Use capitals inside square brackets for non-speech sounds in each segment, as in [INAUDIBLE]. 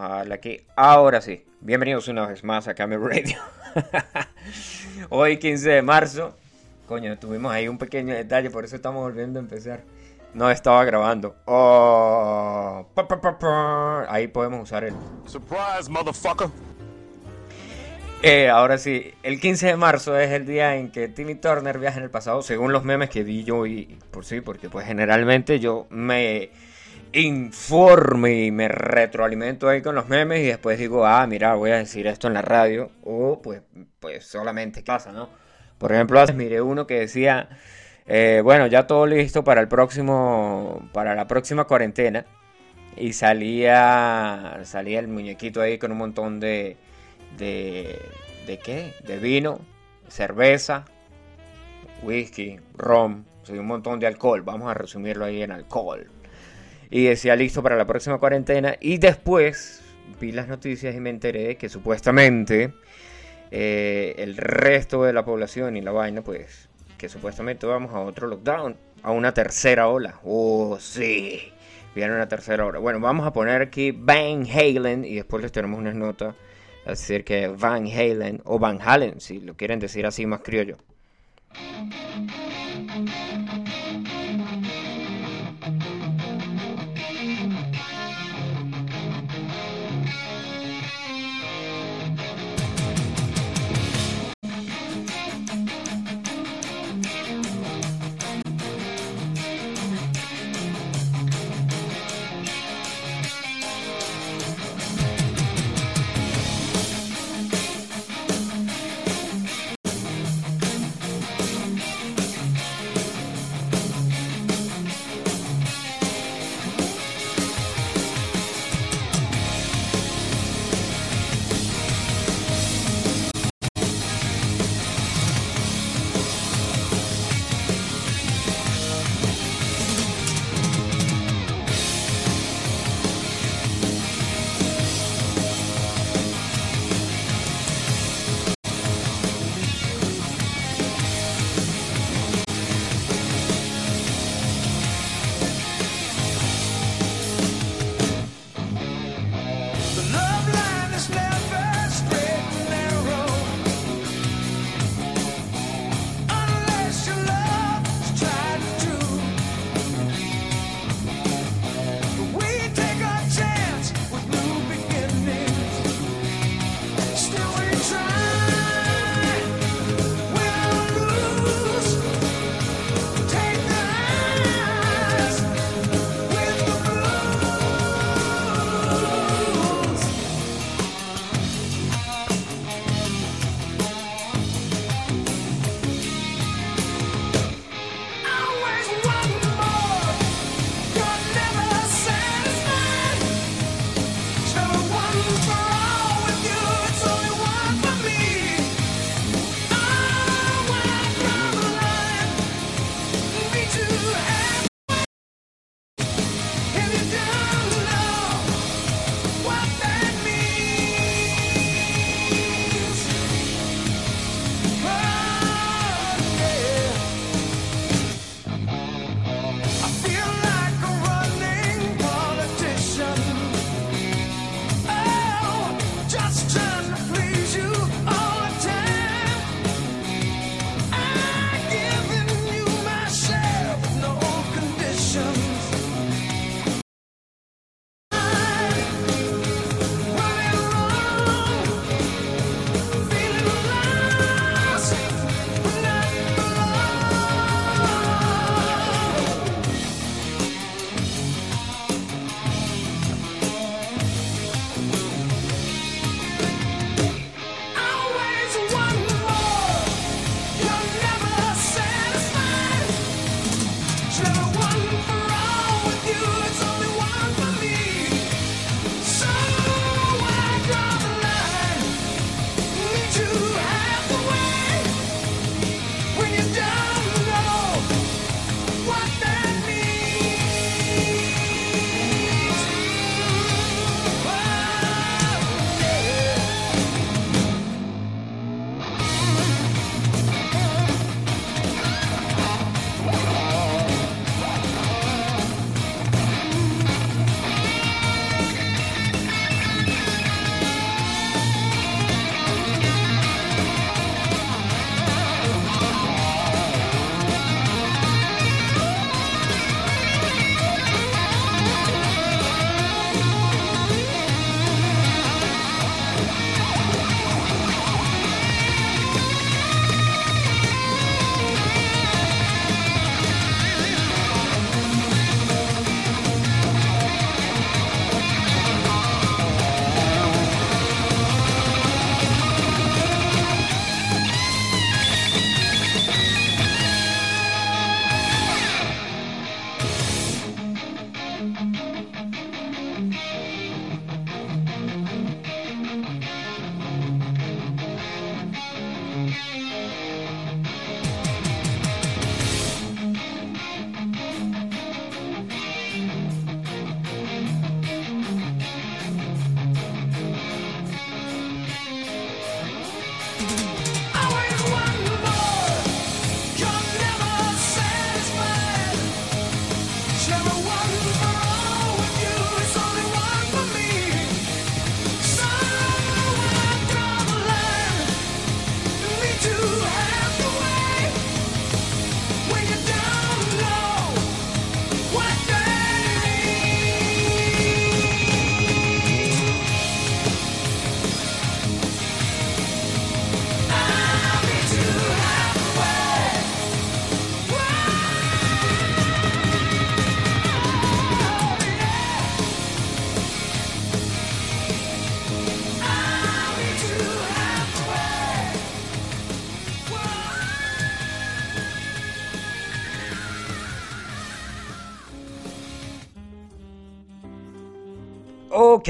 a la que ahora sí. Bienvenidos una vez más a Camel Radio. [LAUGHS] Hoy 15 de marzo. Coño, tuvimos ahí un pequeño detalle, por eso estamos volviendo a empezar. No estaba grabando. Oh, ahí podemos usar el. Surprise, motherfucker. Eh, ahora sí, el 15 de marzo es el día en que Timmy Turner viaja en el pasado, según los memes que vi yo y por sí, porque pues generalmente yo me informe y me retroalimento ahí con los memes y después digo, ah, mira, voy a decir esto en la radio. O pues, pues solamente pasa, ¿no? Por ejemplo, miré uno que decía, eh, bueno, ya todo listo para el próximo, para la próxima cuarentena. Y salía, salía el muñequito ahí con un montón de, de, ¿de qué? De vino, cerveza, whisky, rom, un montón de alcohol. Vamos a resumirlo ahí en alcohol y decía listo para la próxima cuarentena. Y después vi las noticias y me enteré que supuestamente eh, el resto de la población y la vaina, pues que supuestamente vamos a otro lockdown, a una tercera ola. Oh, sí, viene una tercera ola. Bueno, vamos a poner aquí Van Halen y después les tenemos unas notas acerca de Van Halen o Van Halen, si lo quieren decir así más criollo.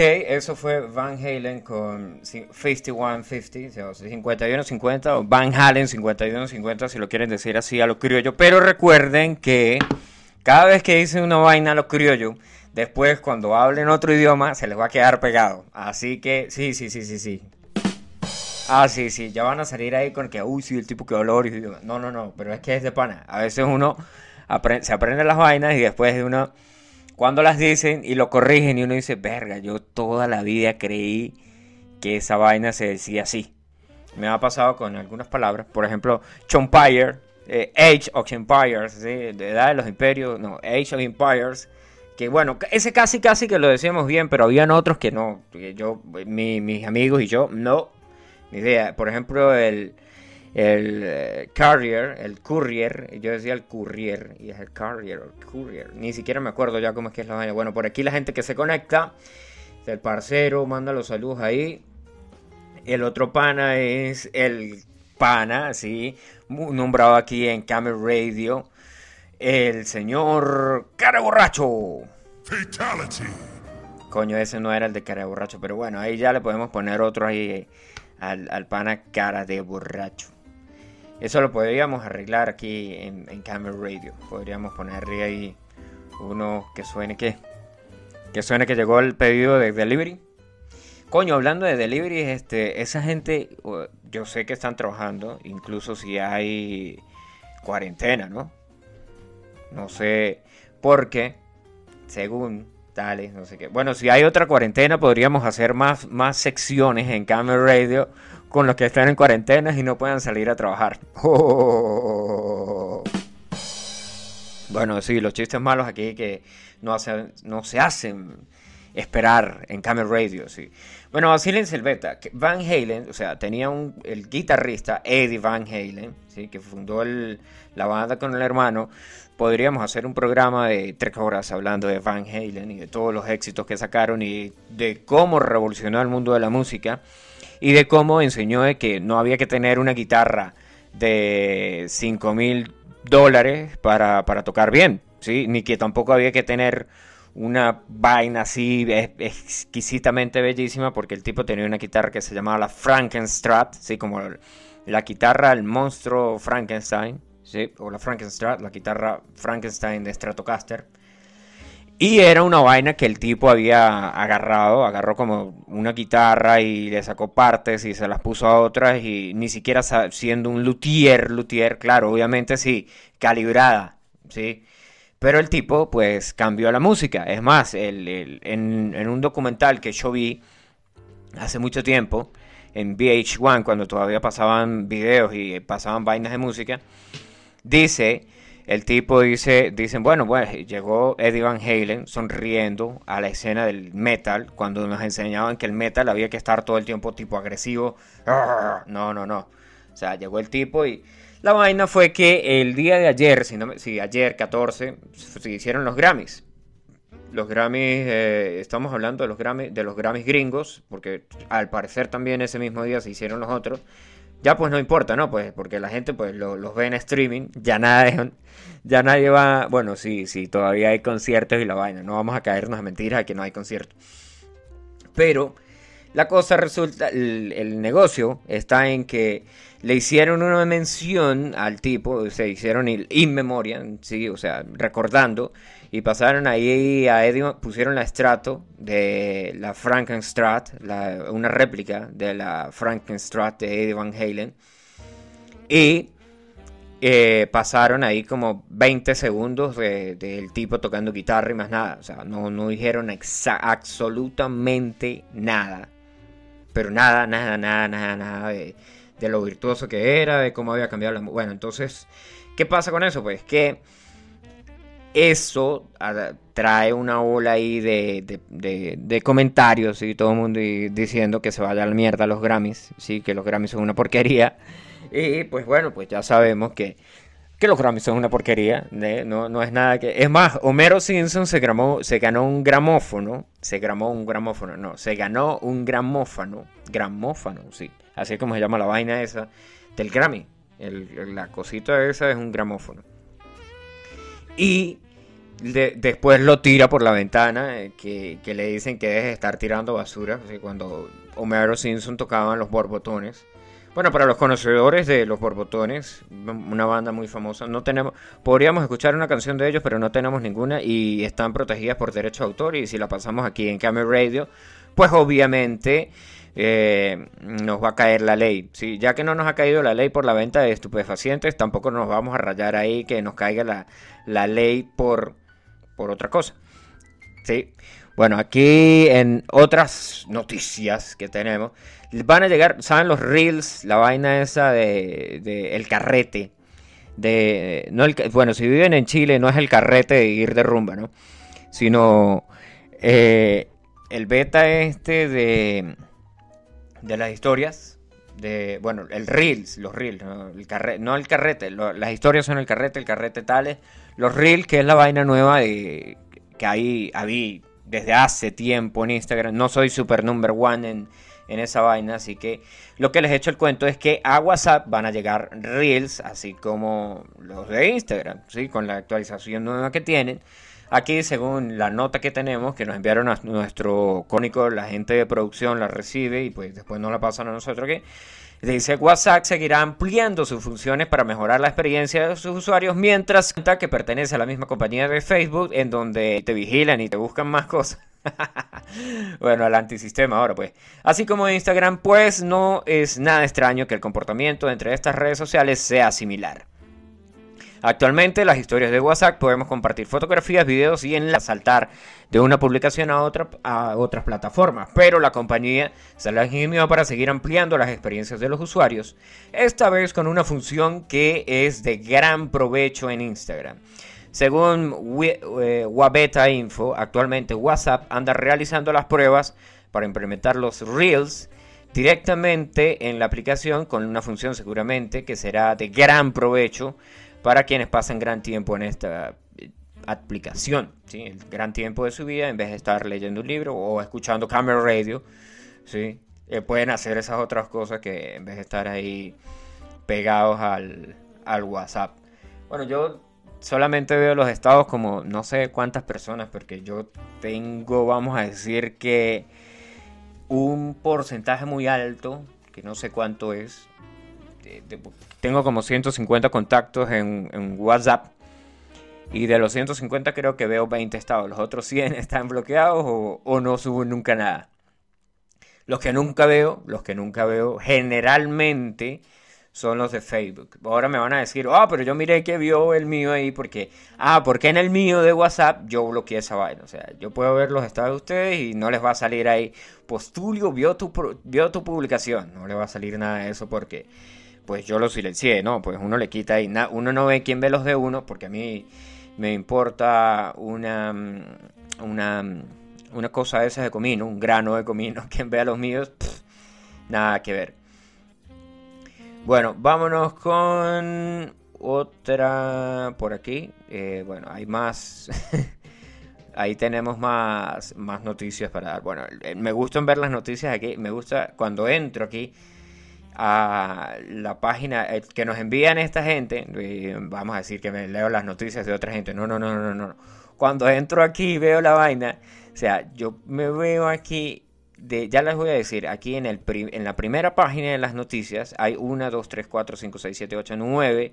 Eso fue Van Halen con 5150, o sea, 5150 o Van Halen 5150 si lo quieren decir así a lo criollo. Pero recuerden que cada vez que dicen una vaina a lo criollo, después cuando hablen otro idioma se les va a quedar pegado. Así que sí, sí, sí, sí, sí. Ah, sí, sí, ya van a salir ahí con que, uy, sí, el tipo que otro idioma. No, no, no, pero es que es de pana. A veces uno se aprende las vainas y después de uno cuando las dicen y lo corrigen y uno dice, verga, yo toda la vida creí que esa vaina se decía así. Me ha pasado con algunas palabras, por ejemplo, Chompire, eh, Age of Empires, de edad de los imperios, no, Age of Empires, que bueno, ese casi casi que lo decíamos bien, pero habían otros que no, yo, mis amigos y yo, no, ni idea. Por ejemplo, el, el eh, carrier, el courier, yo decía el courier, y es el carrier, el courier, ni siquiera me acuerdo ya cómo es que es la vaina. Bueno, por aquí la gente que se conecta, el parcero, manda los saludos ahí. El otro pana es el pana, sí, nombrado aquí en Camel Radio, el señor Cara Borracho. Fatality. Coño, ese no era el de Cara Borracho, pero bueno, ahí ya le podemos poner otro ahí al, al pana Cara de Borracho. Eso lo podríamos arreglar aquí en, en Camera Radio. Podríamos ponerle ahí uno que suene que. Que suene que llegó el pedido de delivery. Coño, hablando de delivery, este, esa gente, yo sé que están trabajando, incluso si hay cuarentena, ¿no? No sé por qué, según tales, no sé qué. Bueno, si hay otra cuarentena, podríamos hacer más, más secciones en Camera Radio con los que están en cuarentena y no puedan salir a trabajar. [LAUGHS] Bueno, sí, los chistes malos aquí que no, no se hacen esperar en Camel Radio, sí. Bueno, en el beta. Van Halen, o sea, tenía un, el guitarrista Eddie Van Halen, ¿sí? que fundó la banda con el hermano. Podríamos hacer un programa de tres horas hablando de Van Halen y de todos los éxitos que sacaron y de cómo revolucionó el mundo de la música y de cómo enseñó de que no había que tener una guitarra de 5 mil dólares para, tocar bien, ¿sí? ni que tampoco había que tener una vaina así exquisitamente bellísima porque el tipo tenía una guitarra que se llamaba la Frankenstrat, ¿sí? como la guitarra el monstruo Frankenstein, ¿sí? o la Frankenstrat, la guitarra Frankenstein de Stratocaster y era una vaina que el tipo había agarrado, agarró como una guitarra y le sacó partes y se las puso a otras y ni siquiera siendo un luthier, luthier, claro, obviamente sí, calibrada, ¿sí? Pero el tipo pues cambió la música. Es más, el, en, en un documental que yo vi hace mucho tiempo, en VH1, cuando todavía pasaban videos y pasaban vainas de música, dice el tipo dice, dicen, bueno, pues llegó Eddie Van Halen sonriendo a la escena del metal, cuando nos enseñaban que el metal había que estar todo el tiempo tipo agresivo. [LAUGHS] No, no, no. O sea, llegó el tipo y la vaina fue que el día de ayer, si, no, si ayer 14, se hicieron los Grammys. Los Grammys, eh, estamos hablando de los Grammys, de los Grammys gringos, porque al parecer también ese mismo día se hicieron los otros ya pues no importa, ¿no? Pues porque la gente pues los ve en streaming, ya nada ya nadie va, bueno, sí, sí, todavía hay conciertos y la vaina, no vamos a caernos a mentiras de que no hay conciertos. Pero la cosa resulta, el, negocio está en que le hicieron una mención al tipo, se hicieron in memoria, sí, o sea, recordando y pasaron ahí a Eddie, pusieron la estrato de la Frankenstrat, una réplica de la Frankenstrat de Eddie Van Halen. Y eh, pasaron ahí como 20 segundos del tipo tocando guitarra y más nada. O sea, no dijeron absolutamente nada. Pero nada, nada, nada, nada, nada de, de lo virtuoso que era, de cómo había cambiado la... Bueno, entonces, ¿qué pasa con eso? Pues que eso trae una ola ahí de, comentarios y todo el mundo diciendo que se vaya a la mierda los Grammys, sí, que los Grammys son una porquería. Y pues bueno, pues ya sabemos que, que los Grammys son una porquería, no, no es nada que... Es más, Homero Simpson se, se ganó un gramófono, se grabó un gramófono, no, se ganó un gramófono, gramófono, sí, así es como se llama la vaina esa del Grammy. la cosita esa es un gramófono. Y después lo tira por la ventana, eh, que, le dicen que deje de estar tirando basura, cuando Homero Simpson tocaban los borbotones. Bueno, para los conocedores de los borbotones, una banda muy famosa, no tenemos, podríamos escuchar una canción de ellos, pero no tenemos ninguna y están protegidas por derecho de autor y si la pasamos aquí en Camera Radio, pues obviamente eh, nos va a caer la ley. ¿sí? Ya que no nos ha caído la ley por la venta de estupefacientes, tampoco nos vamos a rayar ahí que nos caiga la, la ley por, por otra cosa. ¿sí? Bueno, aquí en otras noticias que tenemos, van a llegar, ¿saben los reels? La vaina esa de, el carrete. De, no bueno, si viven en Chile no es el carrete de ir de rumba, ¿no? Sino eh, el beta este de de las historias, de, bueno, el reels, los reels, no el, carrete, no el carrete, las historias son el carrete, el carrete tales, los reels, que es la vaina nueva de, que ahí había desde hace tiempo en Instagram, no soy super number one en, en esa vaina, así que lo que les he hecho el cuento es que a WhatsApp van a llegar reels, así como los de Instagram, ¿sí? con la actualización nueva que tienen. Aquí, según la nota que tenemos, que nos enviaron a nuestro cónico, la gente de producción la recibe y pues después nos la pasan a nosotros dice WhatsApp seguirá ampliando sus funciones para mejorar la experiencia de sus usuarios mientras que pertenece a la misma compañía de Facebook en donde te vigilan y te buscan más cosas. [LAUGHS] bueno, al antisistema ahora pues. Así como Instagram, pues no es nada extraño que el comportamiento entre estas redes sociales sea similar. Actualmente las historias de WhatsApp podemos compartir fotografías, videos y saltar de una publicación a otra a otras plataformas, pero la compañía se la ingenió para seguir ampliando las experiencias de los usuarios, esta vez con una función que es de gran provecho en Instagram. Según eh, Wabeta Info, actualmente WhatsApp anda realizando las pruebas para implementar los Reels directamente en la aplicación con una función seguramente que será de gran provecho para quienes pasan gran tiempo en esta eh, aplicación, ¿sí? el gran tiempo de su vida, en vez de estar leyendo un libro o escuchando Camera Radio, ¿sí? Eh, pueden hacer esas otras cosas que en vez de estar ahí pegados al, al WhatsApp. Bueno, yo solamente veo los estados como no sé cuántas personas, porque yo tengo, vamos a decir que un porcentaje muy alto, que no sé cuánto es, tengo como 150 contactos en, WhatsApp. Y de los 150 creo que veo 20 estados. Los otros 100 [LAUGHS] están bloqueados o, no suben nunca nada. Los que nunca veo, los que nunca veo, generalmente son los de Facebook. Ahora me van a decir, ah, pero yo miré que vio el mío ahí porque, ah, porque en el mío de WhatsApp yo bloqueé esa vaina. O sea, yo puedo ver los estados de ustedes y no les va a salir ahí, postulio vio tu, vio tu publicación. No le va a salir nada de eso porque pues yo lo silencié, ¿no? Pues uno le quita ahí, uno no ve quién ve los de uno, porque a mí me importa una, mm, una, mm, una cosa de esas de comino, un grano de comino, [LAUGHS] quien vea los míos, nada que ver. Bueno, vámonos con otra por aquí. Eh, bueno, hay más. [LAUGHS] Ahí tenemos más, más noticias para dar. Bueno, me gustan ver las noticias aquí. Me gusta cuando entro aquí a la página eh, que nos envían esta gente, vamos a decir que me leo las noticias de otra gente, no, no, no, no, no. Cuando entro aquí y veo la vaina, o sea, yo me veo aquí, ya les voy a decir, aquí en, el en la primera página de las noticias hay 1, 2, 3, 4, 5, 6, 7, 8, 9,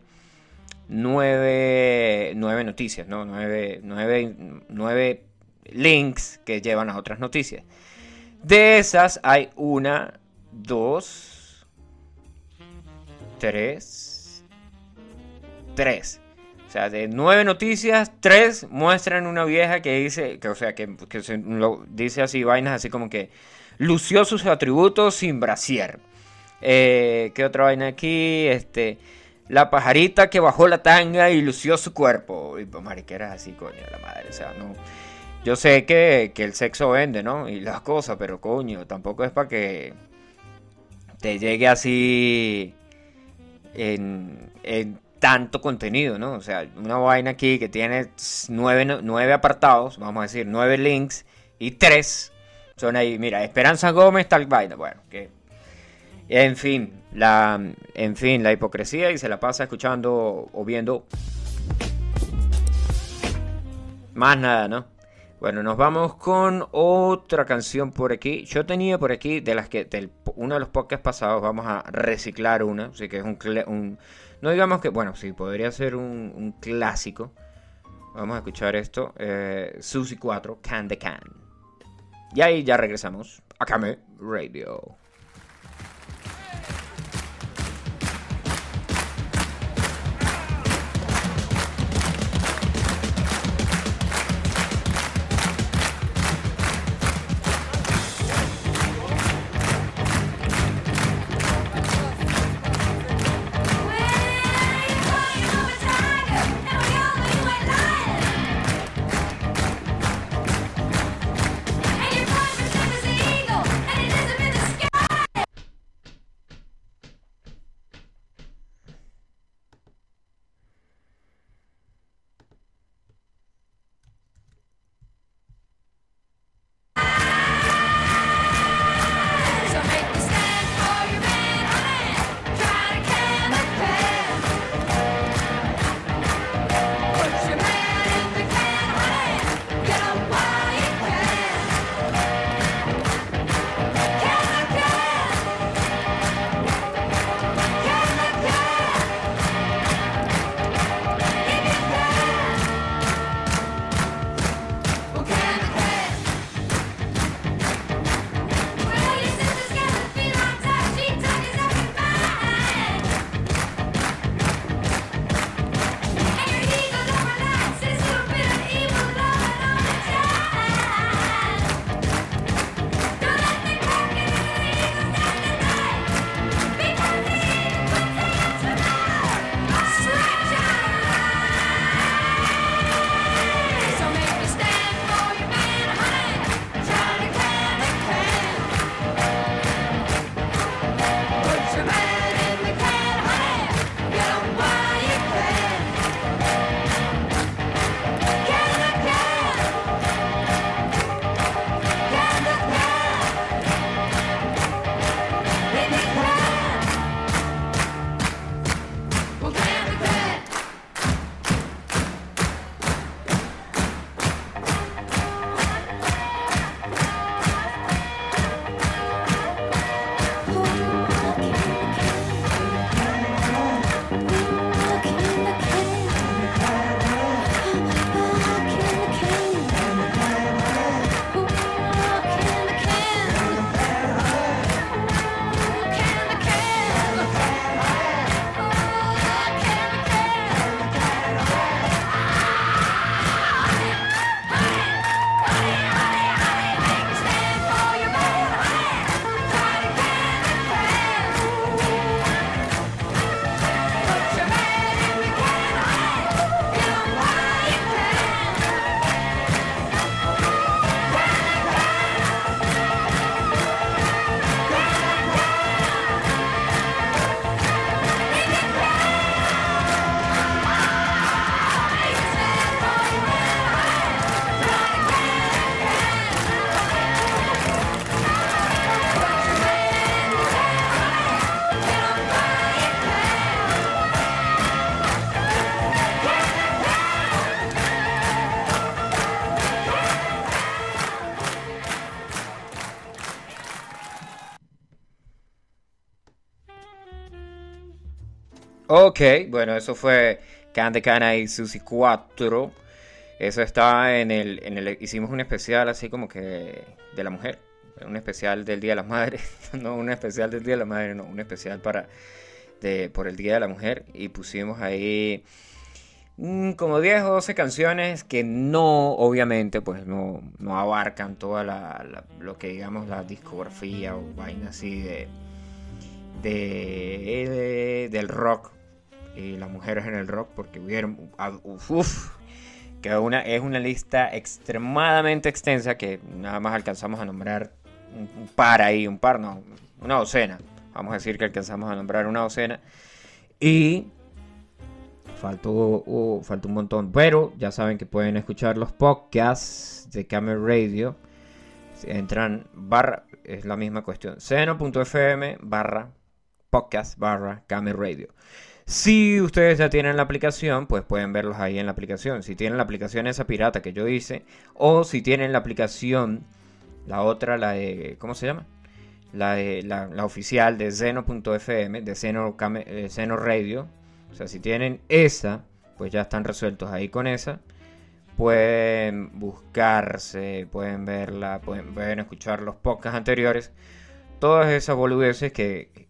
9, 9 noticias, ¿no? 9, 9, 9 links que llevan a otras noticias. De esas hay una, dos, Tres. Tres. O sea, de nueve noticias, tres muestran una vieja que dice, que, o sea, que, se, lo, dice así, vainas así como que lució sus atributos sin brasier. Eh, ¿Qué otra vaina aquí? Este, la pajarita que bajó la tanga y lució su cuerpo. Y pues, mariqueras así, coño, la madre. O sea, no. Yo sé que, que el sexo vende, ¿no? Y las cosas, pero coño, tampoco es para que te llegue así en, tanto contenido, ¿no? O sea, una vaina aquí que tiene nueve, apartados, vamos a decir, nueve links y tres son ahí, mira, Esperanza Gómez, tal vaina, bueno, que... En fin, la, en fin, la hipocresía y se la pasa escuchando o viendo Más nada, ¿no? Bueno, nos vamos con otra canción por aquí. Yo tenía por aquí, de las que, del, uno de los podcasts pasados, vamos a reciclar una. Así que es un, no digamos que, bueno, sí, podría ser un, clásico. Vamos a escuchar esto. Eh, Susie 4, Can the Can. Y ahí ya regresamos a Kame Radio. Ok, bueno, eso fue Can Cana y Susi 4. Eso estaba en el, en el. Hicimos un especial así como que de la mujer. Un especial del Día de las Madres. [LAUGHS] no un especial del Día de la Madre, no. Un especial para. De, por el Día de la Mujer. Y pusimos ahí. Mm, como 10 o 12 canciones que no, obviamente, pues no, no abarcan toda la, lo que digamos la discografía o vaina así de, de, del rock y las mujeres en el rock, porque hubieron, uf, que una, es una lista extremadamente extensa que nada más alcanzamos a nombrar un, par ahí, un par, no, una docena. Vamos a decir que alcanzamos a nombrar una docena. Y faltó, faltó un montón. Pero ya saben que pueden escuchar los podcasts de Camel Radio. Entran barra, es la misma cuestión. seno.fm barra podcast barra Camel Radio. Si ustedes ya tienen la aplicación, pues pueden verlos ahí en la aplicación. Si tienen la aplicación esa pirata que yo hice, o si tienen la aplicación, la otra, la de, ¿cómo se llama? La, la, oficial de Zeno.fm, de Zeno, eh, Zeno Radio. O sea, si tienen esa, pues ya están resueltos ahí con esa. Pueden buscarse, pueden verla, pueden, pueden escuchar los podcasts anteriores. Todas esas boludeces que,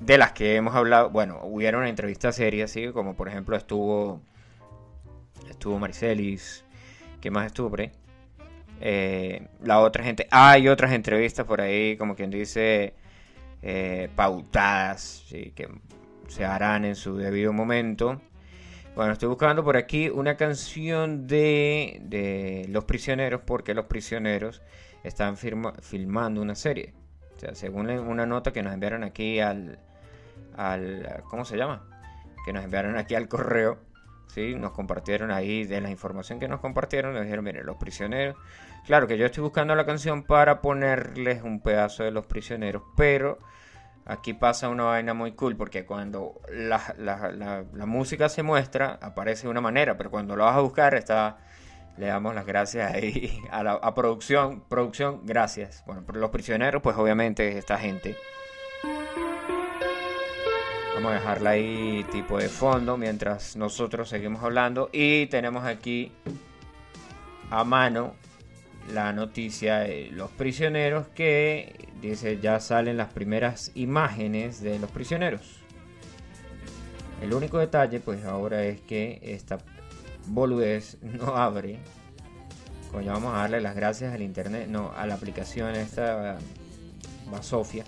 de las que hemos hablado, bueno, hubieron una entrevista seria, ¿sí? Como por ejemplo estuvo, estuvo Maricelis, ¿qué más estuvo? Eh, la otra gente, hay otras entrevistas por ahí, como quien dice, eh, pautadas, ¿sí? que se harán en su debido momento. Bueno, estoy buscando por aquí una canción de, de Los Prisioneros, porque Los Prisioneros están filmando una serie. O sea, según una nota que nos enviaron aquí al, al ¿cómo se llama? Que nos enviaron aquí al correo, ¿sí? Nos compartieron ahí de la información que nos compartieron, nos dijeron, mire, los prisioneros, claro que yo estoy buscando la canción para ponerles un pedazo de los prisioneros, pero aquí pasa una vaina muy cool porque cuando la, música se muestra aparece de una manera, pero cuando lo vas a buscar está le damos las gracias ahí [LAUGHS] a la a producción, producción, gracias. Bueno, por los prisioneros, pues obviamente esta gente Vamos a dejarla ahí tipo de fondo mientras nosotros seguimos hablando. Y tenemos aquí a mano la noticia de los prisioneros que dice ya salen las primeras imágenes de los prisioneros. El único detalle pues ahora es que esta boludez no abre. Coño, vamos a darle las gracias al internet, no, a la aplicación esta Sofia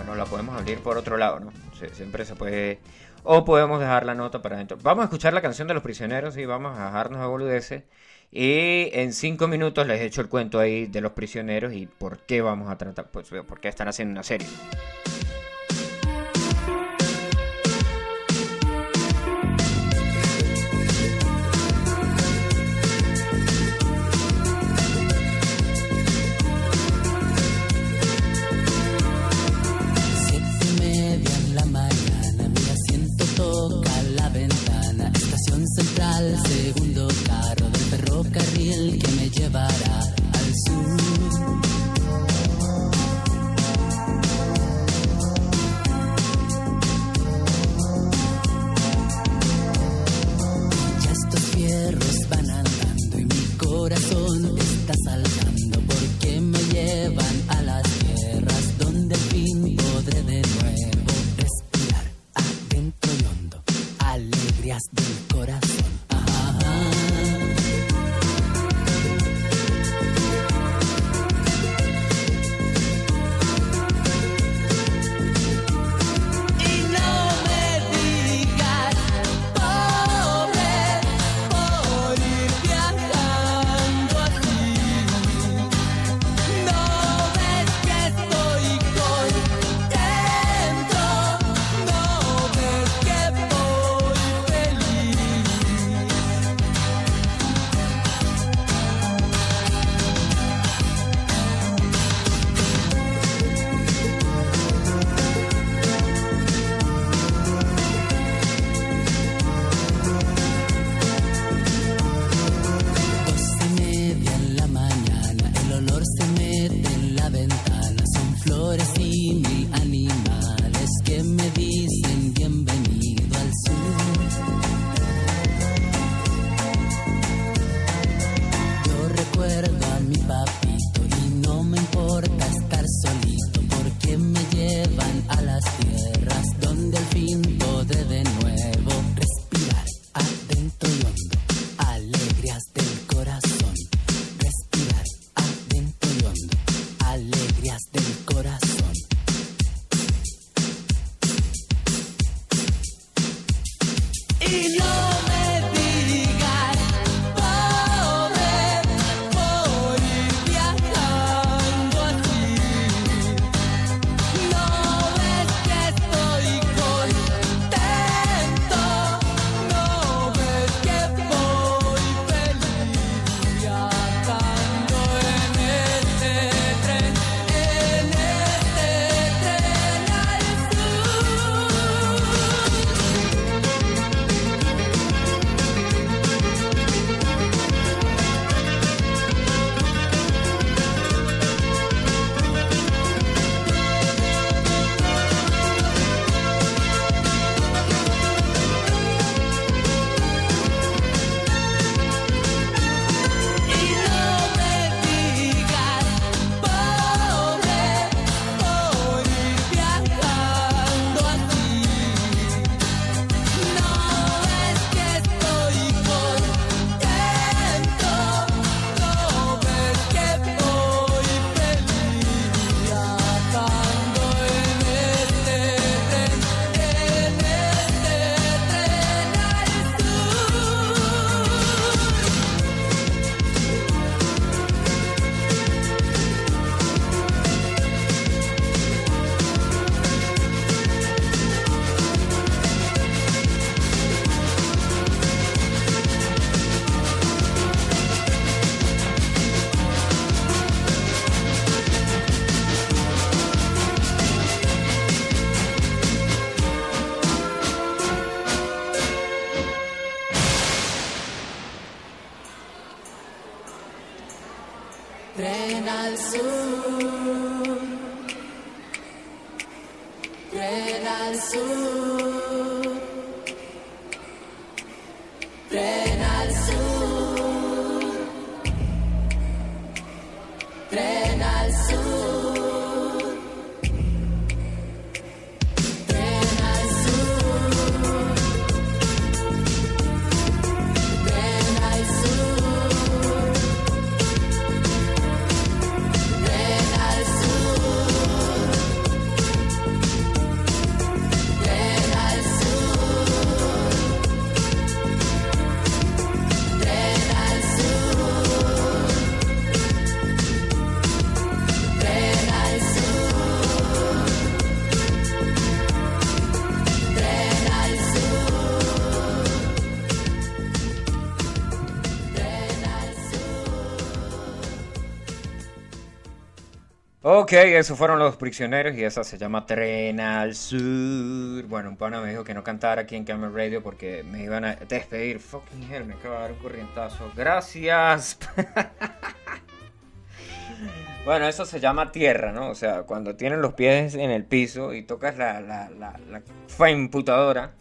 bueno, la podemos abrir por otro lado, ¿no? siempre se puede... O podemos dejar la nota para adentro. Vamos a escuchar la canción de los prisioneros y vamos a dejarnos a boludeces. Y en cinco minutos les he hecho el cuento ahí de los prisioneros y por qué vamos a tratar, pues por qué están haciendo una serie. Ok, esos fueron los prisioneros y esa se llama Tren al Sur. Bueno, un pana me dijo que no cantara aquí en Camel Radio porque me iban a despedir. Fucking hell, me acaba de dar un corrientazo. Gracias. [LAUGHS] bueno, eso se llama tierra, ¿no? O sea, cuando tienen los pies en el piso y tocas la, la, la, la imputadora,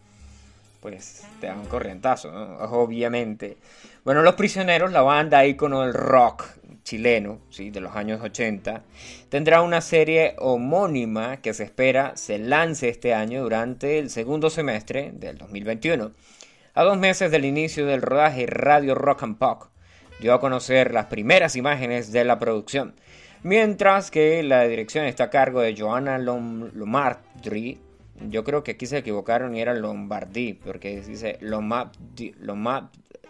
pues te dan un corrientazo. Obviamente. Bueno, Los Prisioneros, la banda ícono del rock chileno, ¿sí? de los años 80, tendrá una serie homónima que se espera se lance este año durante el segundo semestre del 2021. A dos meses del inicio del rodaje, Radio Rock and Pop dio a conocer las primeras imágenes de la producción, mientras que la dirección está a cargo de Joanna Lomardri. Yo creo que aquí se equivocaron y era Lombardi, porque dice Lombardi,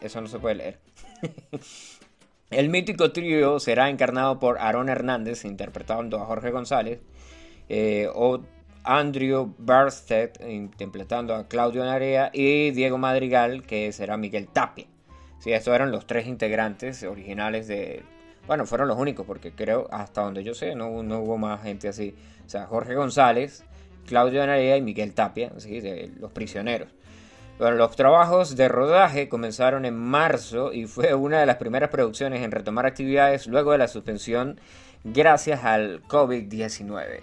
eso no se puede leer. [LAUGHS] El mítico trío será encarnado por Aaron Hernández, interpretando a Jorge González, eh, o Andrew Barsted, interpretando a Claudio Narea, y Diego Madrigal, que será Miguel Tapia. Sí, estos eran los tres integrantes originales de... Bueno, fueron los únicos, porque creo, hasta donde yo sé, no, no hubo más gente así. O sea, Jorge González, Claudio Narea y Miguel Tapia, de Los Prisioneros. Bueno, los trabajos de rodaje comenzaron en marzo y fue una de las primeras producciones en retomar actividades luego de la suspensión gracias al COVID-19.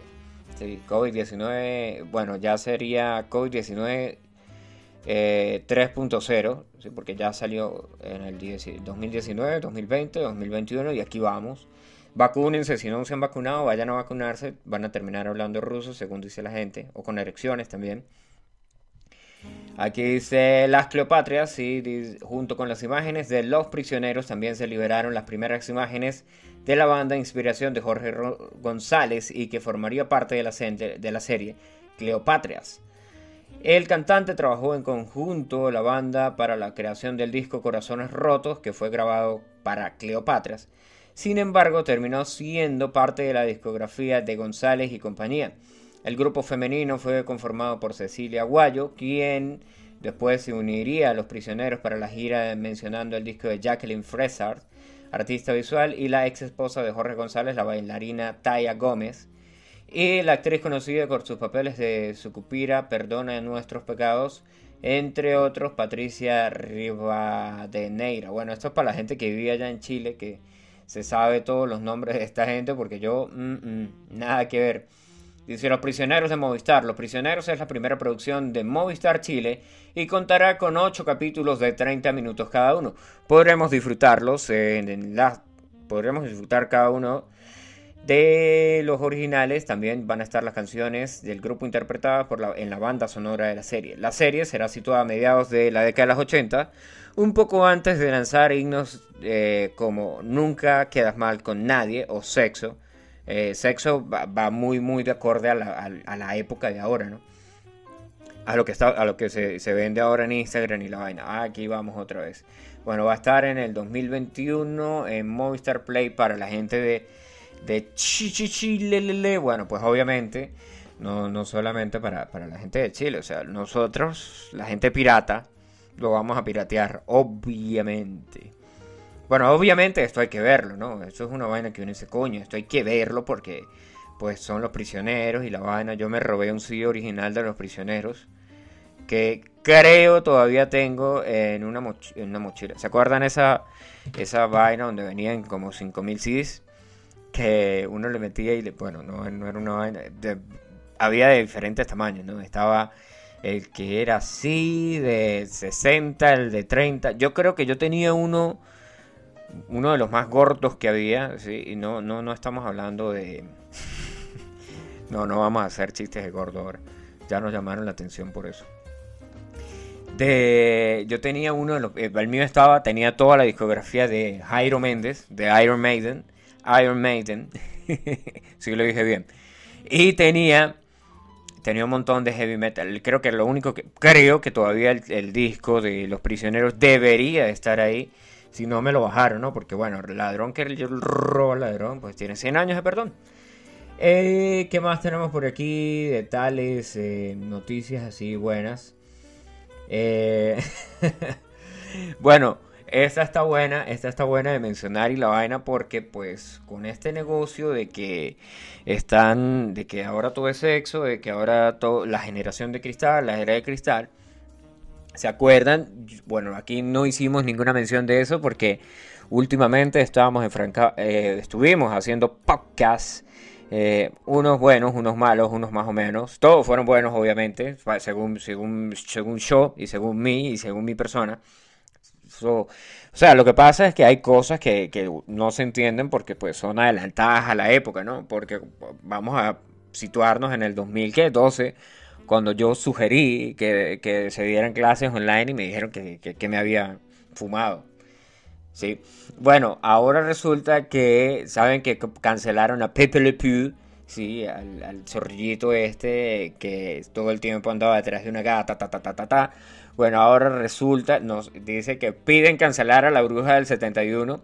Sí, COVID-19, bueno, ya sería COVID-19 3.0, ¿sí? porque ya salió en el 2019, 2020, 2021 y aquí vamos. Vacúnense, si no se han vacunado, vayan a vacunarse, van a terminar hablando ruso, según dice la gente, o con erecciones también. Aquí dice las Cleopatrias y junto con las imágenes de los prisioneros también se liberaron las primeras imágenes de la banda inspiración de Jorge González y que formaría parte de la, de la serie Cleopatrias. El cantante trabajó en conjunto la banda para la creación del disco Corazones Rotos que fue grabado para Cleopatrias. Sin embargo, terminó siendo parte de la discografía de González y compañía. El grupo femenino fue conformado por Cecilia Guayo, quien después se uniría a los prisioneros para la gira mencionando el disco de Jacqueline Fresard, artista visual, y la ex esposa de Jorge González, la bailarina Taya Gómez, y la actriz conocida por sus papeles de Sucupira, Perdona nuestros pecados, entre otros Patricia Rivadeneira. Bueno, esto es para la gente que vivía allá en Chile, que se sabe todos los nombres de esta gente, porque yo, mm, mm, nada que ver. Dice Los Prisioneros de Movistar. Los Prisioneros es la primera producción de Movistar Chile y contará con 8 capítulos de 30 minutos cada uno. Podremos disfrutarlos en la... Podremos disfrutar cada uno de los originales. También van a estar las canciones del grupo interpretadas por la, en la banda sonora de la serie. La serie será situada a mediados de la década de los 80, un poco antes de lanzar himnos eh, como Nunca quedas mal con nadie o Sexo eh, sexo va, muy, muy de acorde a la, época de ahora, ¿no? A lo que, está, a lo que se, vende ahora en Instagram y la vaina. Ah, aquí vamos otra vez. Bueno, va a estar en el 2021 en Movistar Play para la gente de, de Chile. Bueno, pues obviamente, no, no solamente para, para la gente de Chile. O sea, nosotros, la gente pirata, lo vamos a piratear, obviamente. Bueno, obviamente esto hay que verlo, ¿no? Esto es una vaina que uno dice, coño, esto hay que verlo porque pues son los prisioneros y la vaina. Yo me robé un CD original de los prisioneros que creo todavía tengo en una, en una mochila. ¿Se acuerdan esa, esa vaina donde venían como 5000 CDs? Que uno le metía y, le, bueno, no, no era una vaina. Había de diferentes tamaños, ¿no? Estaba el que era así, de 60, el de 30. Yo creo que yo tenía uno, uno de los más gordos que había, ¿sí? Y no, no, no estamos hablando de... [LAUGHS] no, no vamos a hacer chistes de gordo ahora. Ya nos llamaron la atención por eso. De, yo tenía uno de los, eh, el mío estaba, tenía toda la discografía de Jairo Méndez, de Iron Maiden, Iron Maiden, [LAUGHS] si lo dije bien, y tenía, tenía un montón de heavy metal, creo que lo único que, creo que todavía el, disco de Los Prisioneros debería estar ahí, si no me lo bajaron, ¿no? Porque bueno, el ladrón que el roba ladrón, pues tiene 100 años de perdón. Eh, ¿Qué más tenemos por aquí? De tales eh, noticias así buenas. Eh, [LAUGHS] bueno, esta está buena, esta está buena de mencionar y la vaina porque pues con este negocio de que están, de que ahora todo es sexo, de que ahora todo, la generación de cristal, la era de cristal, ¿se acuerdan? Bueno, aquí no hicimos ninguna mención de eso porque últimamente estábamos en Franca, eh, estuvimos haciendo podcasts eh, unos buenos, unos malos, unos más o menos. Todos fueron buenos, obviamente, según, según, según yo y según mí y según mi persona. O sea, lo que pasa es que hay cosas que, no se entienden porque pues son adelantadas a la época, ¿no? Porque vamos a situarnos en el 2012, cuando yo sugerí que, se dieran clases online y me dijeron que, que me había fumado. ¿sí? Bueno, ahora resulta que saben que cancelaron a Pepe Le Pew, ¿sí? Al, al, zorrillito este que todo el tiempo andaba detrás de una gata, ta, ta, ta, ta, ta. Bueno, ahora resulta, nos dice que piden cancelar a la bruja del 71,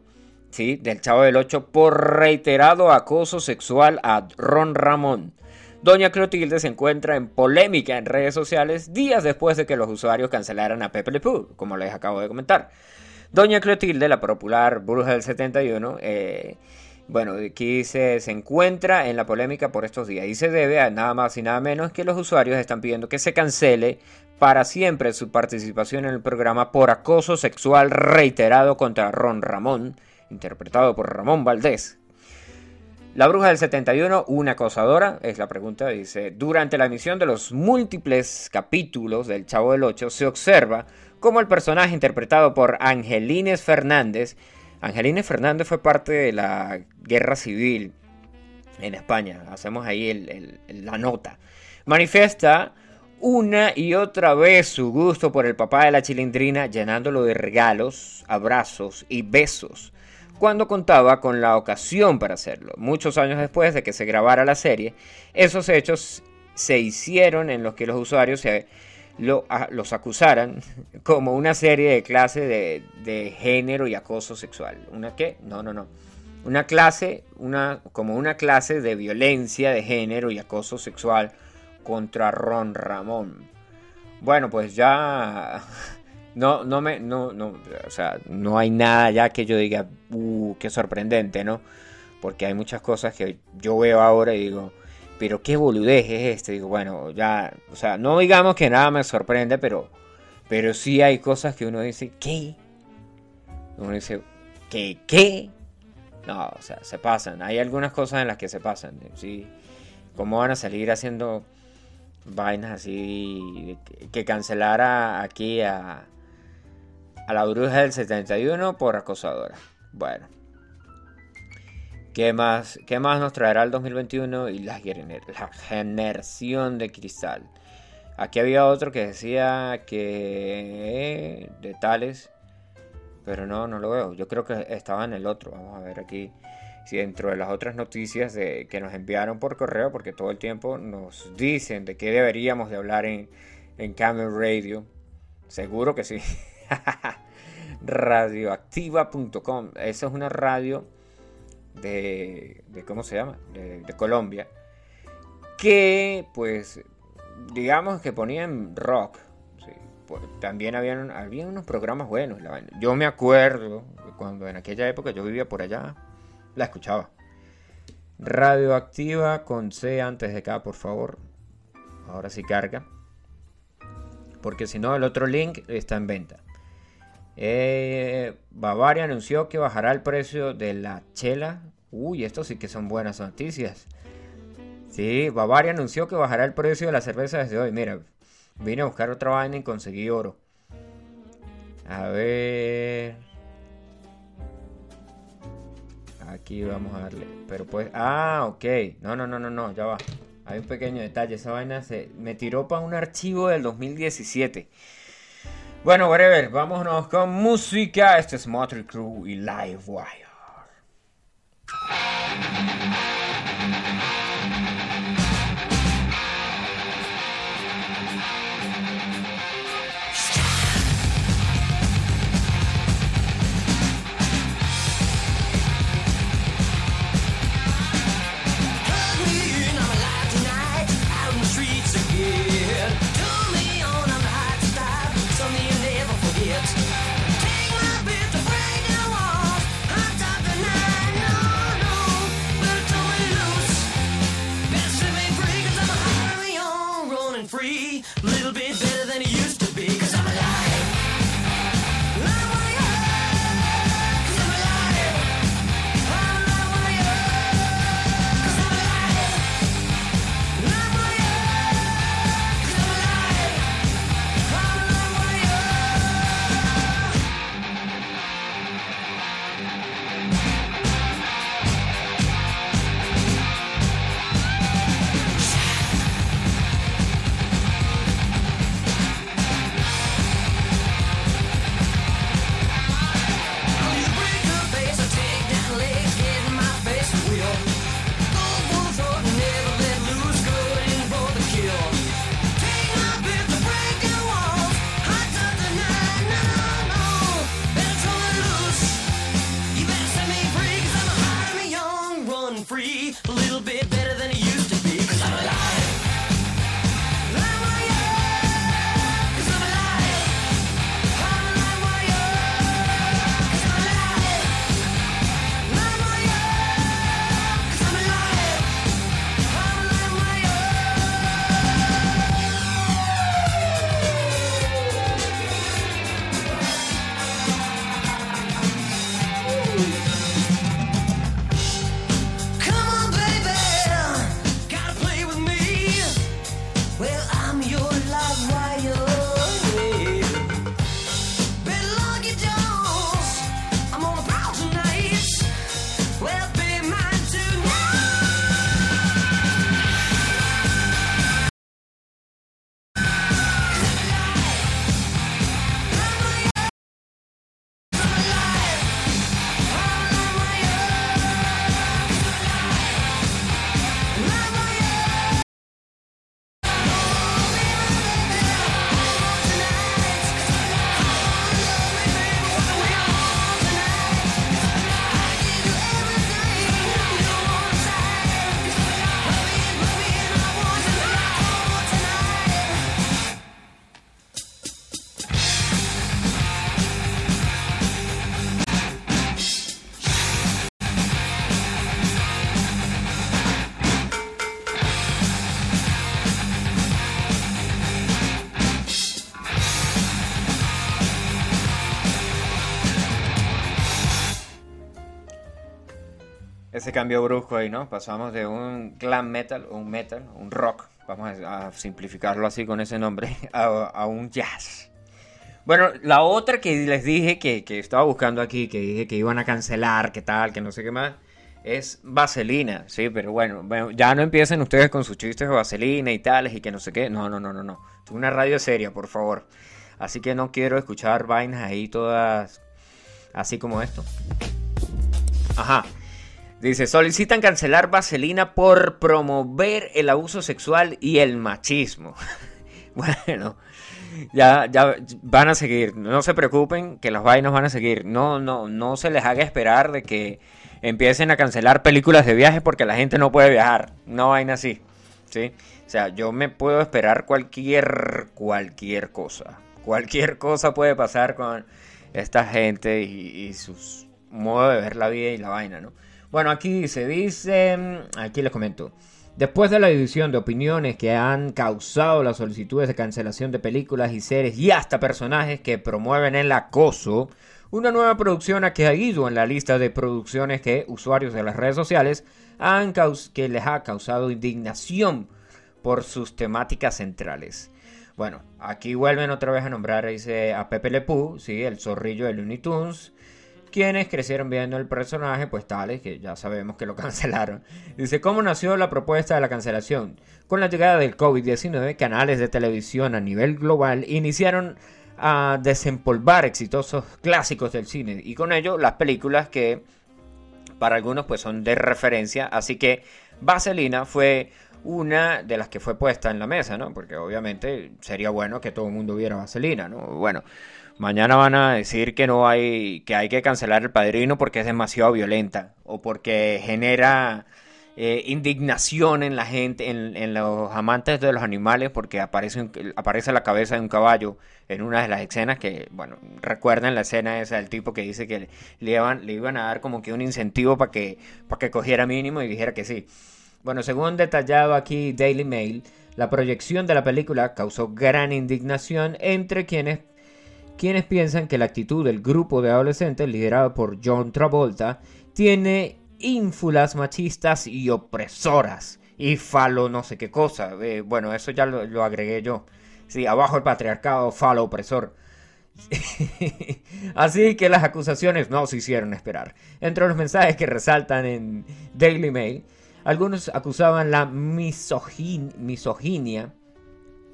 ¿sí? Del Chavo del 8 por reiterado acoso sexual a Ron Ramón. Doña Clotilde se encuentra en polémica en redes sociales días después de que los usuarios cancelaran a Pepe Le Pew, como les acabo de comentar. Doña Clotilde, la popular bruja del 71, eh, bueno, aquí se, se, encuentra en la polémica por estos días y se debe a nada más y nada menos que los usuarios están pidiendo que se cancele para siempre su participación en el programa por acoso sexual reiterado contra Ron Ramón, interpretado por Ramón Valdés. La bruja del 71, una acosadora, es la pregunta, dice, durante la emisión de los múltiples capítulos del Chavo del 8 se observa como el personaje interpretado por Angelines Fernández. Angelines Fernández fue parte de la guerra civil en España. Hacemos ahí la nota. Manifiesta una y otra vez su gusto por el papá de la chilindrina, llenándolo de regalos, abrazos y besos, cuando contaba con la ocasión para hacerlo. Muchos años después de que se grabara la serie, esos hechos se hicieron en los que los usuarios se los acusaran [LAUGHS] como una serie de clases de, género y acoso sexual. ¿Una qué? No, no, no. Una clase, una, como una clase de violencia de género y acoso sexual contra Ron Ramón. Bueno, pues ya [LAUGHS] no, no me, no, no, o sea, no hay nada ya que yo diga, uh, qué sorprendente, ¿no? Porque hay muchas cosas que yo veo ahora y digo, pero qué boludez es este. Digo, bueno, ya, o sea, no digamos que nada me sorprende, pero, pero sí hay cosas que uno dice, ¿qué? Uno dice, ¿qué? ¿Qué? No, o sea, se pasan. Hay algunas cosas en las que se pasan. ¿sí? ¿Cómo van a salir haciendo vainas así que cancelara aquí a, a la bruja del 71 por acosadora? Bueno. ¿Qué más, ¿Qué más nos traerá el 2021 y la, generación de cristal? Aquí había otro que decía que de tales, pero no, no lo veo. Yo creo que estaba en el otro. Vamos a ver aquí si dentro de las otras noticias que nos enviaron por correo, porque todo el tiempo nos dicen de qué deberíamos de hablar en, en Camel Radio. Seguro que sí. [LAUGHS] Radioactiva.com. Esa es una radio de, ¿cómo se llama? De, Colombia, que pues digamos que ponían rock. también habían, había unos programas buenos. yo me acuerdo cuando en aquella época yo vivía por allá, la escuchaba. Radioactiva con C antes de acá, por favor. Ahora sí carga. Porque si no, el otro link está en venta. Eh, Bavaria anunció que bajará el precio de la chela. Uy, esto sí que son buenas noticias. Sí, Bavaria anunció que bajará el precio de la cerveza desde hoy. Mira, vine a buscar otra vaina y conseguí oro. A ver. Aquí vamos a darle. Pero pues. Ah, ok. No, no, no, no, no. Ya va. Hay un pequeño detalle. Esa vaina se me tiró para un archivo del 2017. Bueno, whatever. Vámonos con música. Este es Motley Crue y Live Wire. Ese cambio brusco ahí, ¿no? Pasamos de un glam metal, un metal, un rock, vamos a, simplificarlo así con ese nombre, [LAUGHS] a, un jazz. Bueno, la otra que les dije que, estaba buscando aquí, que dije que iban a cancelar, que tal, que no sé qué más, es Vaselina, sí, pero bueno, ya no empiecen ustedes con sus chistes de Vaselina y tales y que no sé qué. No, no, no, no, no. Es una radio seria, por favor. Así que no quiero escuchar vainas ahí todas así como esto. Ajá. Dice, solicitan cancelar Vaselina por promover el abuso sexual y el machismo. [LAUGHS] bueno, ya, ya van a seguir. No se preocupen que las vainas van a seguir. No, no, no se les haga esperar de que empiecen a cancelar películas de viaje porque la gente no puede viajar. No vaina así. ¿sí? O sea, yo me puedo esperar cualquier, cualquier cosa. Cualquier cosa puede pasar con esta gente y, y sus modos de ver la vida y la vaina, ¿no? Bueno, aquí se dice, aquí les comento. Después de la división de opiniones que han causado las solicitudes de cancelación de películas y series y hasta personajes que promueven el acoso, una nueva producción ha caído en la lista de producciones que usuarios de las redes sociales han que les ha causado indignación por sus temáticas centrales. Bueno, aquí vuelven otra vez a nombrar dice, a Pepe Le Pew, ¿sí? el zorrillo de Looney Tunes, quienes crecieron viendo el personaje, pues tales que ya sabemos que lo [LAUGHS] cancelaron. Dice, ¿cómo nació la propuesta de la cancelación? Con la llegada del COVID-19, canales de televisión a nivel global iniciaron a desempolvar exitosos clásicos del cine y con ello las películas que para algunos pues son de referencia, así que Vaselina fue una de las que fue puesta en la mesa, ¿no? Porque obviamente sería bueno que todo el mundo viera Vaselina, ¿no? Bueno, mañana van a decir que no hay que hay que cancelar el Padrino porque es demasiado violenta o porque genera eh, indignación en la gente, en, los amantes de los animales, porque aparece, aparece la cabeza de un caballo en una de las escenas que, bueno, recuerdan la escena esa del tipo que dice que le iban, le iban a dar como que un incentivo para que, para que cogiera mínimo y dijera que sí. Bueno, según detallado aquí Daily Mail, la proyección de la película causó gran indignación entre quienes, quienes piensan que la actitud del grupo de adolescentes liderado por John Travolta tiene ínfulas machistas y opresoras. Y falo no sé qué cosa. Eh, bueno, eso ya lo, agregué yo. Sí, abajo el patriarcado, falo opresor. [LAUGHS] Así que las acusaciones no se hicieron esperar. Entre los mensajes que resaltan en Daily Mail, algunos acusaban la misoginia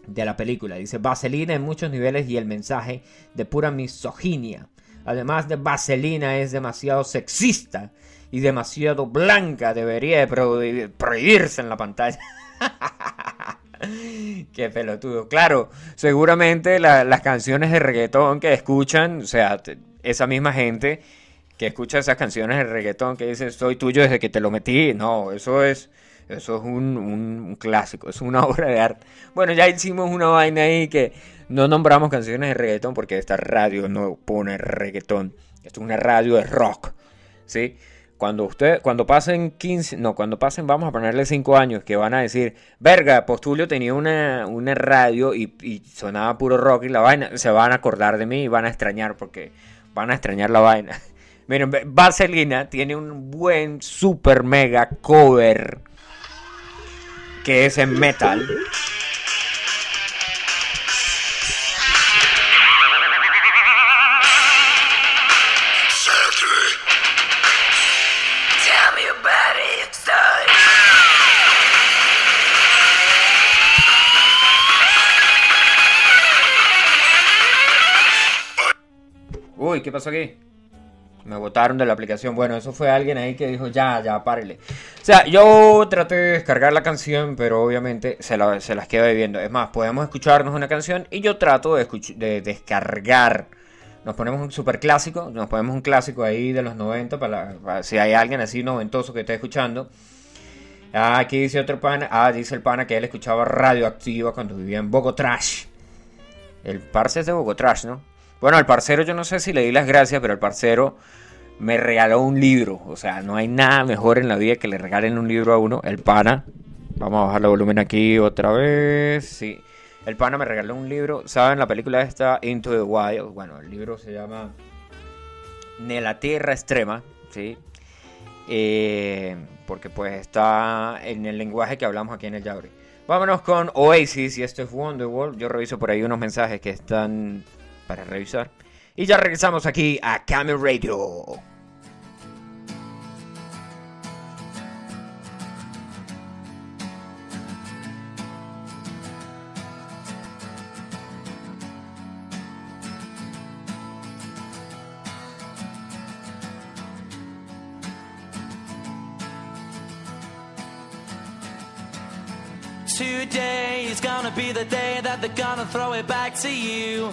de la película. Dice vaselina en muchos niveles y el mensaje de pura misoginia. Además de vaselina es demasiado sexista y demasiado blanca debería de prohibirse en la pantalla. [LAUGHS] Qué pelotudo. Claro, seguramente las canciones de reggaetón que escuchan, o sea, esa misma gente que escucha esas canciones de reggaetón que dice soy tuyo desde que te lo metí, no, eso es, eso es un, un clásico, es una [LAUGHS] obra de arte. Bueno, ya hicimos una vaina ahí que no nombramos canciones de reggaetón porque esta radio no pone reggaetón, esto es una radio de rock, ¿sí? Cuando usted, cuando pasen 15, no, cuando pasen, vamos a ponerle 5 años, que van a decir, verga, Postulio tenía una, una radio y, sonaba puro rock y la vaina, se van a acordar de mí y van a extrañar porque van a extrañar la vaina. [LAUGHS] Miren, Vaselina tiene un buen super mega cover que es en metal. Uy, ¿qué pasó aquí? Me botaron de la aplicación. Bueno, eso fue alguien ahí que dijo, ya, ya, párele. O sea, yo traté de descargar la canción, pero obviamente se, se las quedo viendo. Es más, podemos escucharnos una canción y yo trato de, de descargar. Nos ponemos un super clásico, nos ponemos un clásico ahí de los 90 para, si hay alguien así noventoso que esté escuchando. Ah, aquí dice otro pana. Ah, dice el pana que él escuchaba radioactiva cuando vivía en Bogotrash. El parce es de Bogotrash, ¿no? Bueno, al parcero yo no sé si le di las gracias, pero el parcero me regaló un libro. O sea, no hay nada mejor en la vida que le regalen un libro a uno. El pana. Vamos a bajar el volumen aquí otra vez. Sí. El pana me regaló un libro. ¿Saben? La película está Into the Wild. Bueno, el libro se llama la Tierra Extrema. ¿Sí? Eh, porque pues está en el lenguaje que hablamos aquí en el Yauri. Vámonos con Oasis y esto es Wonderwall. Yo reviso por ahí unos mensajes que están para revisar. Y ya regresamos aquí a Camel Radio. Today is gonna be the day that they're gonna throw it back to you.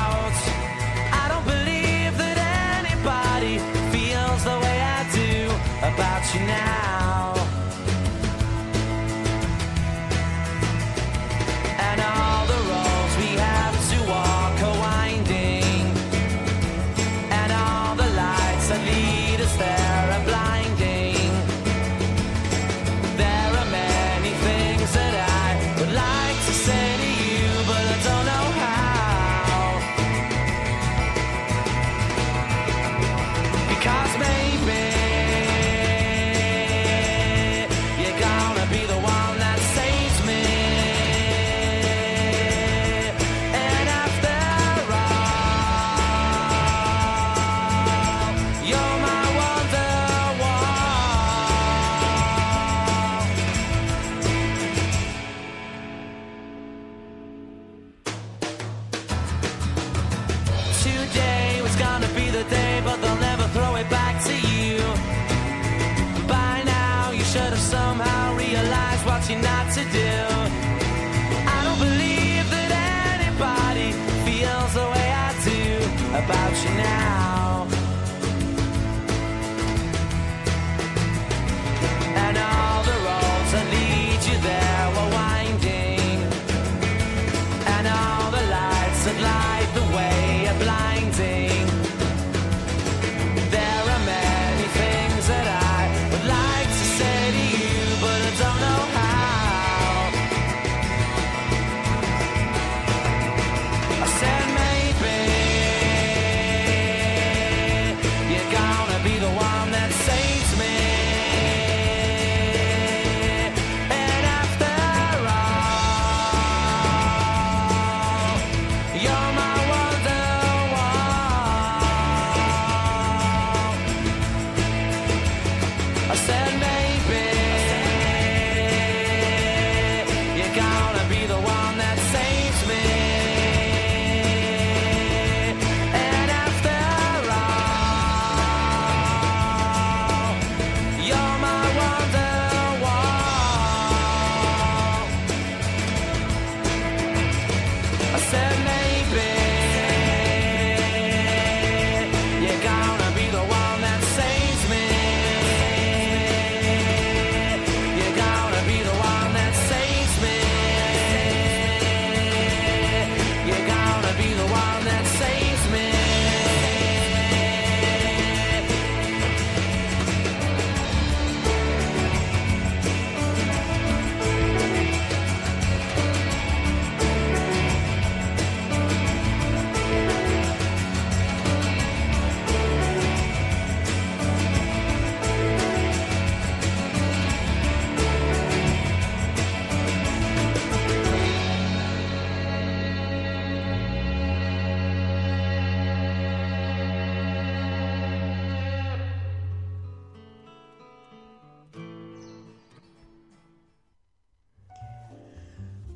About you now.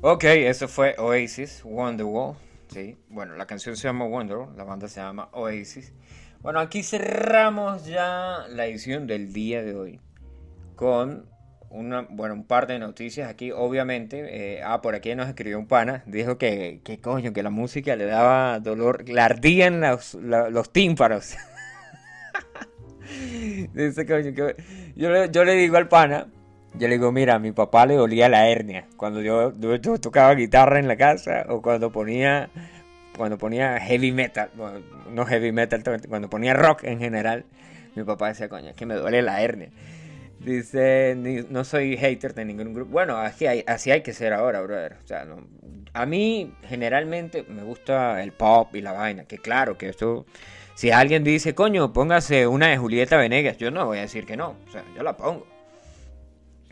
Ok, eso fue Oasis, Wonderwall. Sí, bueno, la canción se llama Wonderwall, la banda se llama Oasis. Bueno, aquí cerramos ya la edición del día de hoy con una, bueno, un par de noticias aquí, obviamente. eh, ah, por aquí nos escribió un pana, dijo que, que coño, que la música le daba dolor, le ardían los, la- los tímpanos. [LAUGHS] Dice, coño, que yo, yo le digo al pana, yo le digo, mira, a mi papá le dolía la hernia cuando yo, yo- yo tocaba guitarra en la casa o cuando ponía, cuando ponía heavy metal, bueno, no heavy metal, cuando ponía rock en general, mi papá decía, coño, es que me duele la hernia. Dice, "Ni- no soy hater de ningún grupo. Bueno, así hay, así hay que ser ahora, brother. O sea, no- a mí generalmente me gusta el pop y la vaina. Que claro, que esto... Si alguien dice, coño, póngase una de Julieta Venegas, yo no voy a decir que no. O sea, yo la pongo.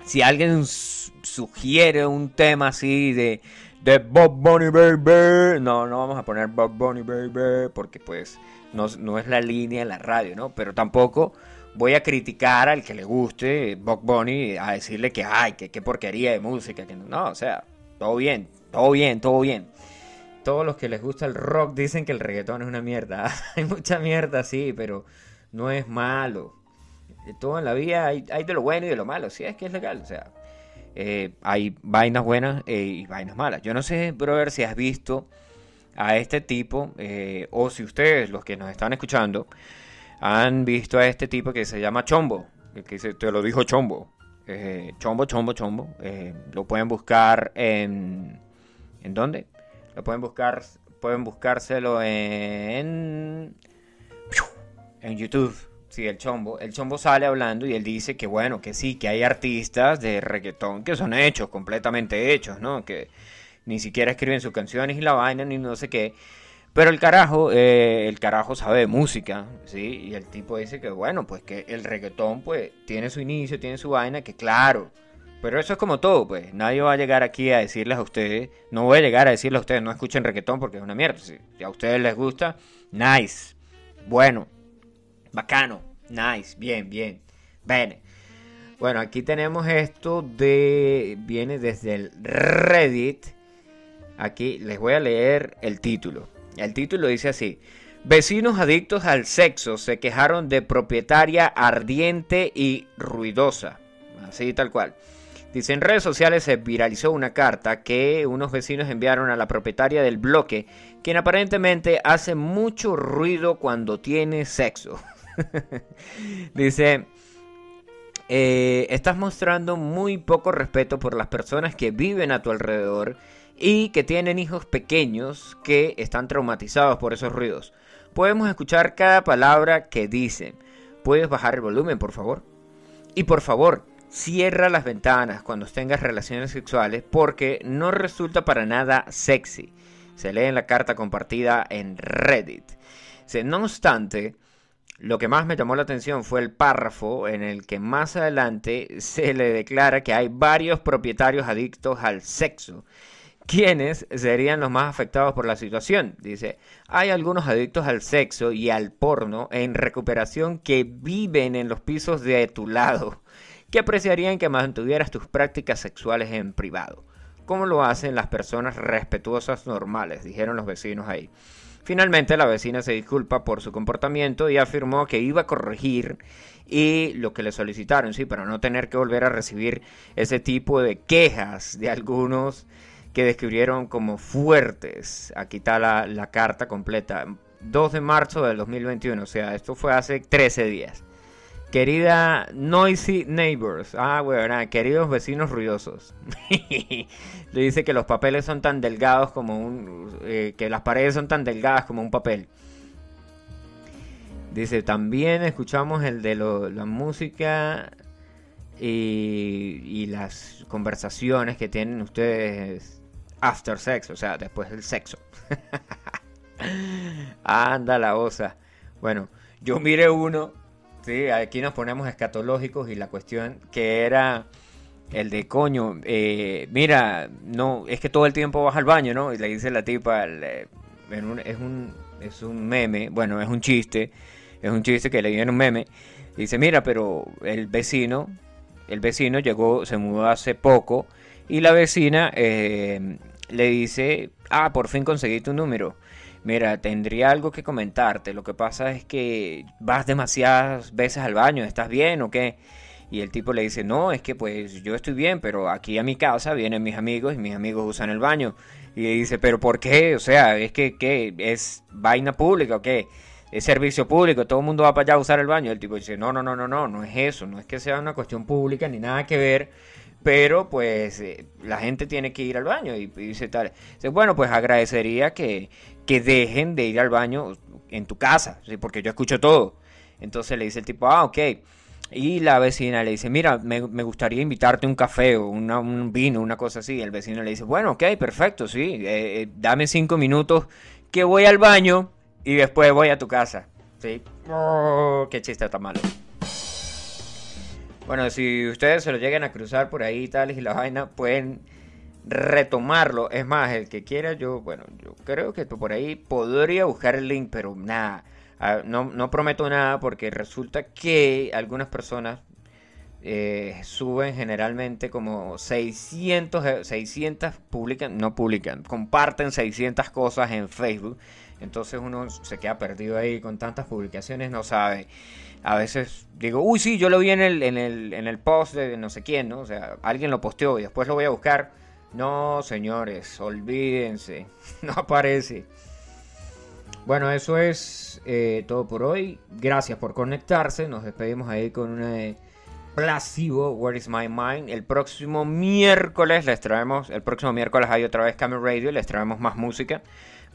Si alguien sugiere un tema así de, de Bob Bunny Baby, no, no vamos a poner Bob Bunny Baby porque pues no, no es la línea en la radio, ¿no? Pero tampoco voy a criticar al que le guste Bob Bunny a decirle que, ay, que qué porquería de música, que no, no, o sea, todo bien, todo bien, todo bien. Todos los que les gusta el rock dicen que el reggaetón es una mierda. [LAUGHS] hay mucha mierda, sí, pero no es malo. De todo en la vida hay, hay de lo bueno y de lo malo, sí, es que es legal, o sea, eh, hay vainas buenas eh, y vainas malas. Yo no sé, brother, si has visto a este tipo, eh, o si ustedes, los que nos están escuchando, han visto a este tipo que se llama Chombo, que se, te lo dijo Chombo. Eh, chombo, Chombo, Chombo. eh, lo pueden buscar en... ¿En dónde? Lo pueden buscar, pueden buscárselo en... En YouTube. Sí, el chombo. El chombo sale hablando y él dice que bueno, que sí, que hay artistas de reggaetón que son hechos, completamente hechos, ¿no? Que ni siquiera escriben sus canciones y la vaina, ni no sé qué. Pero el carajo, eh, el carajo sabe de música, ¿sí? Y el tipo dice que bueno, pues que el reggaetón pues tiene su inicio, tiene su vaina, que claro. Pero eso es como todo, pues. Nadie va a llegar aquí a decirles a ustedes, no voy a llegar a decirles a ustedes, no escuchen reggaetón porque es una mierda. Si a ustedes les gusta, nice. Bueno, Bacano, nice, bien, bien. Bene. Bueno, aquí tenemos esto de. Viene desde el Reddit. Aquí les voy a leer el título. El título dice así: Vecinos adictos al sexo se quejaron de propietaria ardiente y ruidosa. Así tal cual. Dice, en redes sociales se viralizó una carta que unos vecinos enviaron a la propietaria del bloque, quien aparentemente hace mucho ruido cuando tiene sexo. [LAUGHS] [LAUGHS] Dice, eh, estás mostrando muy poco respeto por las personas que viven a tu alrededor y que tienen hijos pequeños que están traumatizados por esos ruidos. Podemos escuchar cada palabra que dicen. ¿Puedes bajar el volumen, por favor? Y por favor, Cierra las ventanas cuando tengas relaciones sexuales porque no resulta para nada sexy. Se lee en la carta compartida en Reddit. No obstante, lo que más me llamó la atención fue el párrafo en el que más adelante [LAUGHS] se le declara que hay varios propietarios adictos al sexo. ¿Quiénes serían los más afectados por la situación? Dice, hay algunos adictos al sexo y al porno en recuperación que viven en los pisos de tu lado que apreciarían que mantuvieras tus prácticas sexuales en privado, como lo hacen las personas respetuosas normales, dijeron los vecinos ahí. Finalmente la vecina se disculpa por su comportamiento y afirmó que iba a corregir y lo que le solicitaron, sí, para no tener que volver a recibir ese tipo de quejas de algunos que describieron como fuertes. Aquí está la, la carta completa. 2 de marzo del 2021, o sea, esto fue hace 13 días. Querida Noisy Neighbors. Ah, bueno, queridos vecinos ruidosos. [LAUGHS] Le dice que los papeles son tan delgados como un. Eh, que las paredes son tan delgadas como un papel. Dice, también escuchamos el de la música y, las conversaciones que tienen ustedes after sex, o sea, después del sexo. [LAUGHS] Anda la osa. Bueno, yo miré uno Sí, aquí nos ponemos escatológicos y la cuestión que era el de coño, eh, mira, no, es que todo el tiempo vas al baño, ¿no? Y le dice la tipa, es, un, es un meme, bueno, es un chiste, es un chiste que le dieron un meme. dice, mira, pero el vecino, el vecino llegó, se mudó hace poco y la vecina eh, le dice, ah, por fin conseguí tu número. Mira, tendría algo que comentarte. Lo que pasa es que vas demasiadas veces al baño. ¿Estás bien o qué? Y el tipo le dice, no, es que pues yo estoy bien, pero aquí a mi casa vienen mis amigos y mis amigos usan el baño. Y le dice, pero ¿por qué? O sea, es que ¿qué? es vaina pública o qué? Es servicio público, todo el mundo va para allá a usar el baño. El tipo dice, no, no, no, no, no, no es eso, no es que sea una cuestión pública ni nada que ver pero pues eh, la gente tiene que ir al baño y, dice tal. Bueno, pues agradecería que, que, dejen de ir al baño en tu casa, ¿sí? porque yo escucho todo. Entonces le dice el tipo, ah, ok. Y la vecina le dice, mira, me, gustaría invitarte un café o un vino, una cosa así. El vecino le dice, bueno, ok, perfecto, sí, eh, eh, dame cinco minutos que voy al baño y después voy a tu casa. ¿Sí? Oh, qué chiste tan malo. Bueno, si ustedes se lo llegan a cruzar por ahí y tal y la vaina, pueden retomarlo. Es más, el que quiera, yo, bueno, yo creo que por ahí podría buscar el link, pero nada, no, no prometo nada porque resulta que algunas personas eh, suben generalmente como 600, 600 publican, no publican, comparten 600 cosas en Facebook. Entonces uno se queda perdido ahí con tantas publicaciones, no sabe a veces digo, uy, sí, yo lo vi en el, en el, en el post de no sé quién, ¿no? O sea, alguien lo posteó y después lo voy a buscar. No, señores, olvídense, [LAUGHS] no aparece. Bueno, eso es eh, todo por hoy. Gracias por conectarse. Nos despedimos ahí con un eh, plasivo Where is My Mind. El próximo miércoles les traemos, el próximo miércoles hay otra vez Camera Radio, les traemos más música.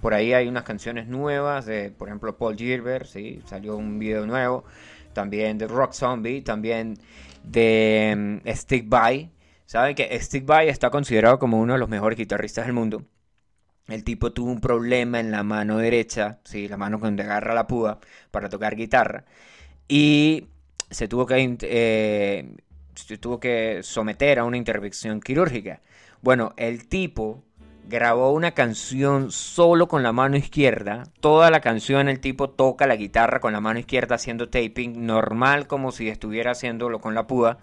Por ahí hay unas canciones nuevas de, por ejemplo, Paul Gilbert, ¿sí? salió un video nuevo también de Rock Zombie, también de mm, Stick By. Saben que Stick By está considerado como uno de los mejores guitarristas del mundo. El tipo tuvo un problema en la mano derecha, sí, la mano donde agarra la púa para tocar guitarra. Y se tuvo que, eh, se tuvo que someter a una intervención quirúrgica. Bueno, el tipo grabó una canción solo con la mano izquierda. Toda la canción el tipo toca la guitarra con la mano izquierda haciendo taping normal como si estuviera haciéndolo con la púa.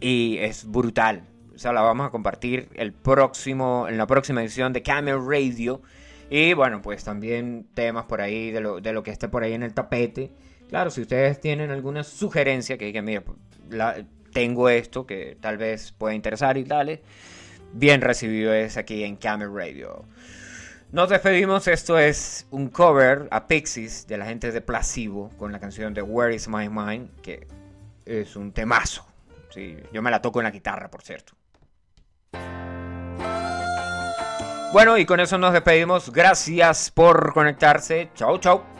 Y es brutal. O sea, la vamos a compartir el próximo, en la próxima edición de Camel Radio. Y bueno, pues también temas por ahí de lo, de lo que esté por ahí en el tapete. Claro, si ustedes tienen alguna sugerencia que digan, mira, tengo esto que tal vez pueda interesar y tal, bien recibido es aquí en Camel Radio. Nos despedimos, esto es un cover a Pixies de la gente de Placebo con la canción de Where is My Mind, que es un temazo. Yo me la toco en la guitarra, por cierto. Bueno, y con eso nos despedimos. Gracias por conectarse. Chau, chau.